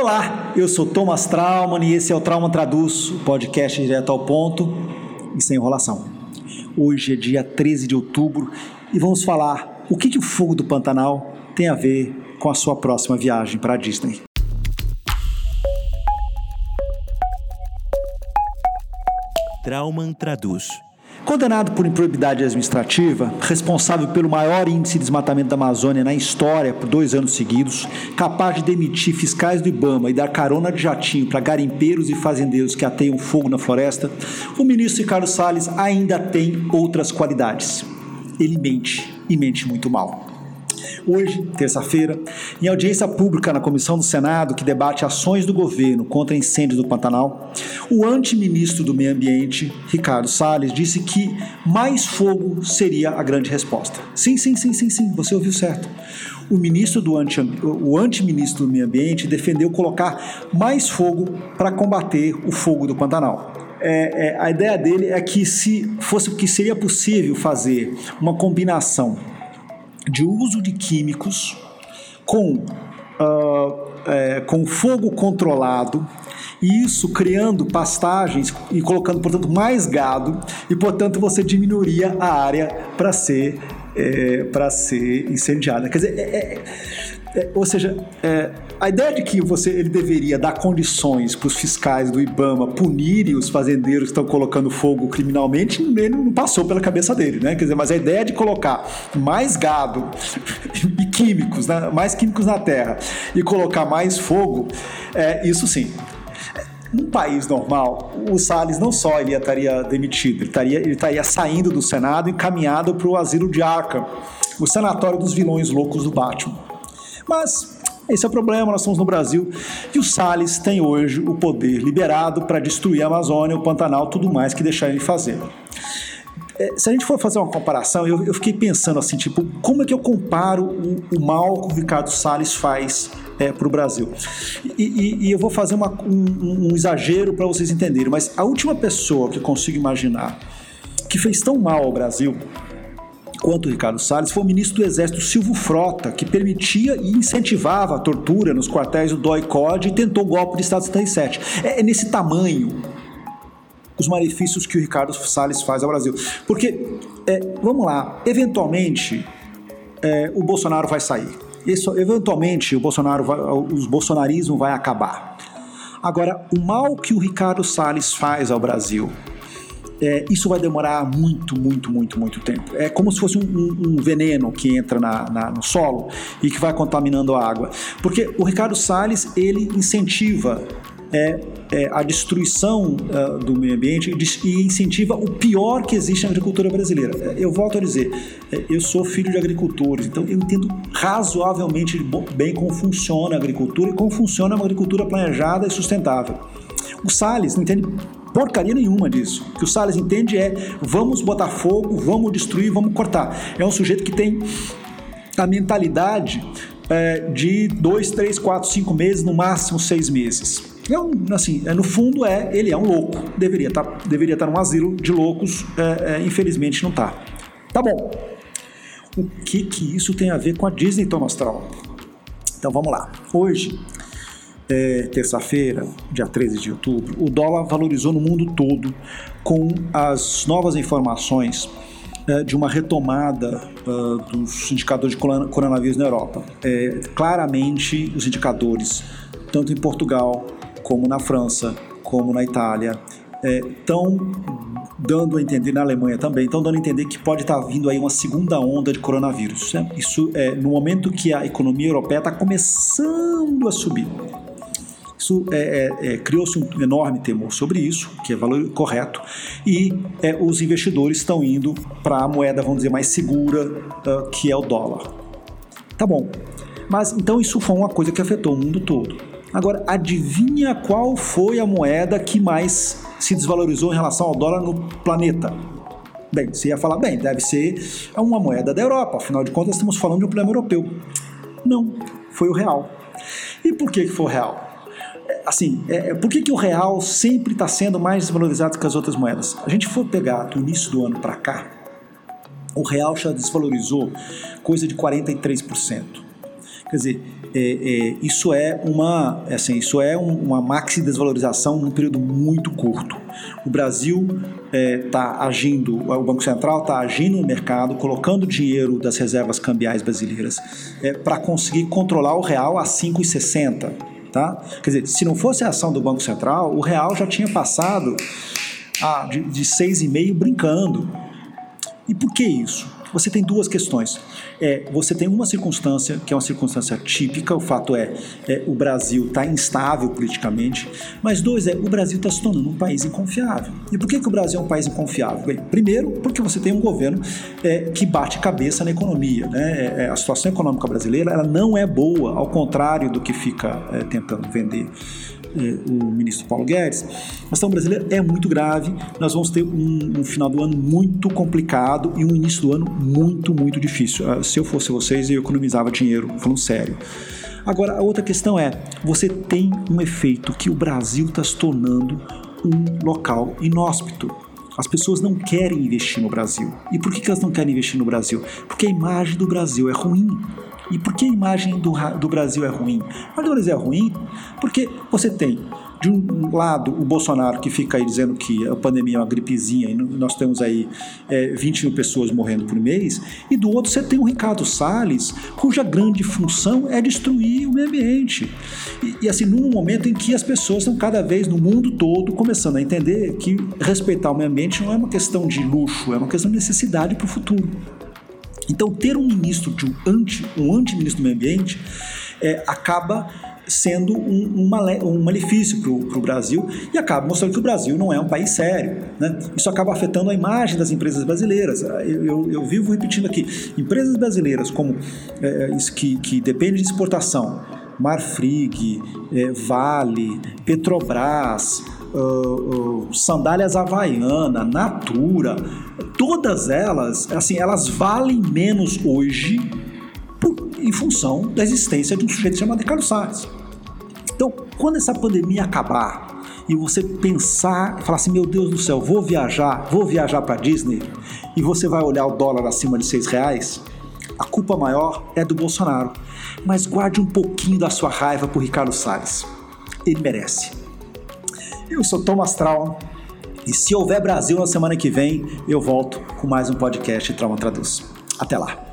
Olá, eu sou Thomas Trauman e esse é o Trauma Traduz, o podcast direto ao ponto e sem enrolação. Hoje é dia 13 de outubro e vamos falar o que, que o fogo do Pantanal tem a ver com a sua próxima viagem para a Disney. Trauman Traduz. Condenado por improbidade administrativa, responsável pelo maior índice de desmatamento da Amazônia na história por dois anos seguidos, capaz de demitir fiscais do Ibama e dar carona de jatinho para garimpeiros e fazendeiros que ateiam fogo na floresta, o ministro Ricardo Salles ainda tem outras qualidades. Ele mente e mente muito mal. Hoje, terça-feira, em audiência pública na comissão do Senado que debate ações do governo contra incêndios do Pantanal, o antiministro do Meio Ambiente, Ricardo Salles, disse que mais fogo seria a grande resposta. Sim, sim, sim, sim, sim, você ouviu certo. O ministro do anti, o antiministro do Meio Ambiente defendeu colocar mais fogo para combater o fogo do Pantanal. É, é, a ideia dele é que se fosse que seria possível fazer uma combinação de uso de químicos com, uh, é, com fogo controlado, isso criando pastagens e colocando, portanto, mais gado, e, portanto, você diminuiria a área para ser, é, para ser incendiada. Quer dizer, é, é é, ou seja, é, a ideia de que você ele deveria dar condições para os fiscais do IBAMA punirem os fazendeiros que estão colocando fogo criminalmente, ele não passou pela cabeça dele, né? Quer dizer, mas a ideia de colocar mais gado e químicos, né? mais químicos na terra e colocar mais fogo, é, isso sim. Num país normal, o Salles não só ele estaria demitido, ele estaria, ele estaria saindo do Senado e encaminhado para o asilo de Arkham, o sanatório dos vilões loucos do Batman. Mas esse é o problema, nós estamos no Brasil e o Salles tem hoje o poder liberado para destruir a Amazônia, o Pantanal, tudo mais que deixar ele fazer. É, se a gente for fazer uma comparação, eu, eu, fiquei pensando assim, tipo, como é que eu comparo o, o mal que o Ricardo Salles faz é, para o Brasil? E, e, e, eu vou fazer uma, um, um exagero para vocês entenderem, mas a última pessoa que eu consigo imaginar que fez tão mal ao Brasil quanto Ricardo Salles foi o ministro do Exército Silvio Frota, que permitia e incentivava a tortura nos quartéis do DOI-COD e tentou o golpe de Estado 77. É, é nesse tamanho os malefícios que o Ricardo Salles faz ao Brasil. Porque, é, vamos lá, eventualmente é, o Bolsonaro vai sair. Isso, eventualmente o Bolsonaro vai, bolsonarismo vai acabar. Agora, o mal que o Ricardo Salles faz ao Brasil é, isso vai demorar muito, muito, muito, muito tempo. É como se fosse um, um, um veneno que entra na, na, no solo e que vai contaminando a água. Porque o Ricardo Salles, ele incentiva é, é, a destruição uh, do meio ambiente e incentiva o pior que existe na agricultura brasileira. Eu volto a dizer, é, eu sou filho de agricultores, então eu entendo razoavelmente bem como funciona a agricultura e como funciona uma agricultura planejada e sustentável. O Salles não entende porcaria nenhuma disso. O que o Salles entende é vamos botar fogo, vamos destruir, vamos cortar. É um sujeito que tem a mentalidade é, de dois, três, quatro, cinco meses, no máximo seis meses. É um, assim, é, no fundo é ele é um louco. Deveria estar tá, deveria tá num asilo de loucos, é, é, infelizmente não está. Tá bom. O que que isso tem a ver com a Disney Thomas Traum? Então vamos lá. Hoje é, terça-feira, dia 13 de outubro, o dólar valorizou no mundo todo com as novas informações é, de uma retomada uh, dos indicadores de coronavírus na Europa. É, claramente, os indicadores, tanto em Portugal, como na França, como na Itália, estão é, dando a entender, na Alemanha também, estão dando a entender que pode estar vindo aí uma segunda onda de coronavírus. Né? Isso é no momento que a economia europeia está começando a subir. Isso é, é, é, criou-se um enorme temor sobre isso, que é valor correto, e é, os investidores estão indo para a moeda, vamos dizer, mais segura, uh, que é o dólar. Tá bom. Mas então isso foi uma coisa que afetou o mundo todo. Agora, adivinha qual foi a moeda que mais se desvalorizou em relação ao dólar no planeta? Bem, você ia falar, bem, deve ser uma moeda da Europa, afinal de contas estamos falando de um problema europeu. Não, foi o real. E por que foi o real? assim, é, é, por que, que o real sempre está sendo mais desvalorizado que as outras moedas? A gente for pegar do início do ano para cá, o real já desvalorizou coisa de 43%. Quer dizer, é, é, isso é uma, assim, isso é um, uma maxi desvalorização num período muito curto. O Brasil está é, agindo, o Banco Central está agindo no mercado, colocando dinheiro das reservas cambiais brasileiras é, para conseguir controlar o real a 5,60. Tá? Quer dizer, se não fosse a ação do Banco Central, o real já tinha passado a, de, de 6,5 brincando. E por que isso? Você tem duas questões. É, você tem uma circunstância que é uma circunstância típica, o fato é, é o Brasil está instável politicamente, mas dois é o Brasil está se tornando um país inconfiável. E por que, que o Brasil é um país inconfiável? Bem, primeiro, porque você tem um governo é, que bate cabeça na economia. Né? É, é, a situação econômica brasileira ela não é boa, ao contrário do que fica é, tentando vender o ministro Paulo Guedes, a situação brasileira é muito grave. Nós vamos ter um, um, final do ano muito complicado e um início do ano muito, muito difícil. Ah, se eu fosse vocês, eu economizava dinheiro, falando sério. Agora, a outra questão é: você tem um efeito que o Brasil está se tornando um local inóspito. As pessoas não querem investir no Brasil. E por que elas não querem investir no Brasil? Porque a imagem do Brasil é ruim. E por que a imagem do, do Brasil é ruim? A imagem do Brasil é ruim porque você tem de um lado, o Bolsonaro que fica aí dizendo que a pandemia é uma gripezinha e nós temos aí é, 20 mil pessoas morrendo por mês, e do outro você tem o Ricardo Salles, cuja grande função é destruir o meio ambiente. E, e assim, num momento em que as pessoas estão cada vez no mundo todo começando a entender que respeitar o meio ambiente não é uma questão de luxo, é uma questão de necessidade para o futuro. Então, ter um ministro de um anti, um anti-ministro do meio ambiente é, acaba sendo um, um, male, um malefício para o Brasil e acaba mostrando que o Brasil não é um país sério. Né? Isso acaba afetando a imagem das empresas brasileiras. Eu, eu, eu vivo repetindo aqui: empresas brasileiras como é, isso que, que dependem de exportação, Marfrig, é, Vale, Petrobras, uh, uh, sandálias Havaiana, Natura, todas elas, assim, elas valem menos hoje por, em função da existência de um sujeito chamado Carlos Salles. Então, quando essa pandemia acabar e você pensar, falar assim, meu Deus do céu, vou viajar, vou viajar para Disney, e você vai olhar o dólar acima de seis reais, a culpa maior é do Bolsonaro. Mas guarde um pouquinho da sua raiva por Ricardo Salles. Ele merece. Eu sou Thomas Traum e se houver Brasil na semana que vem, eu volto com mais um podcast Trauma Traduz. Até lá.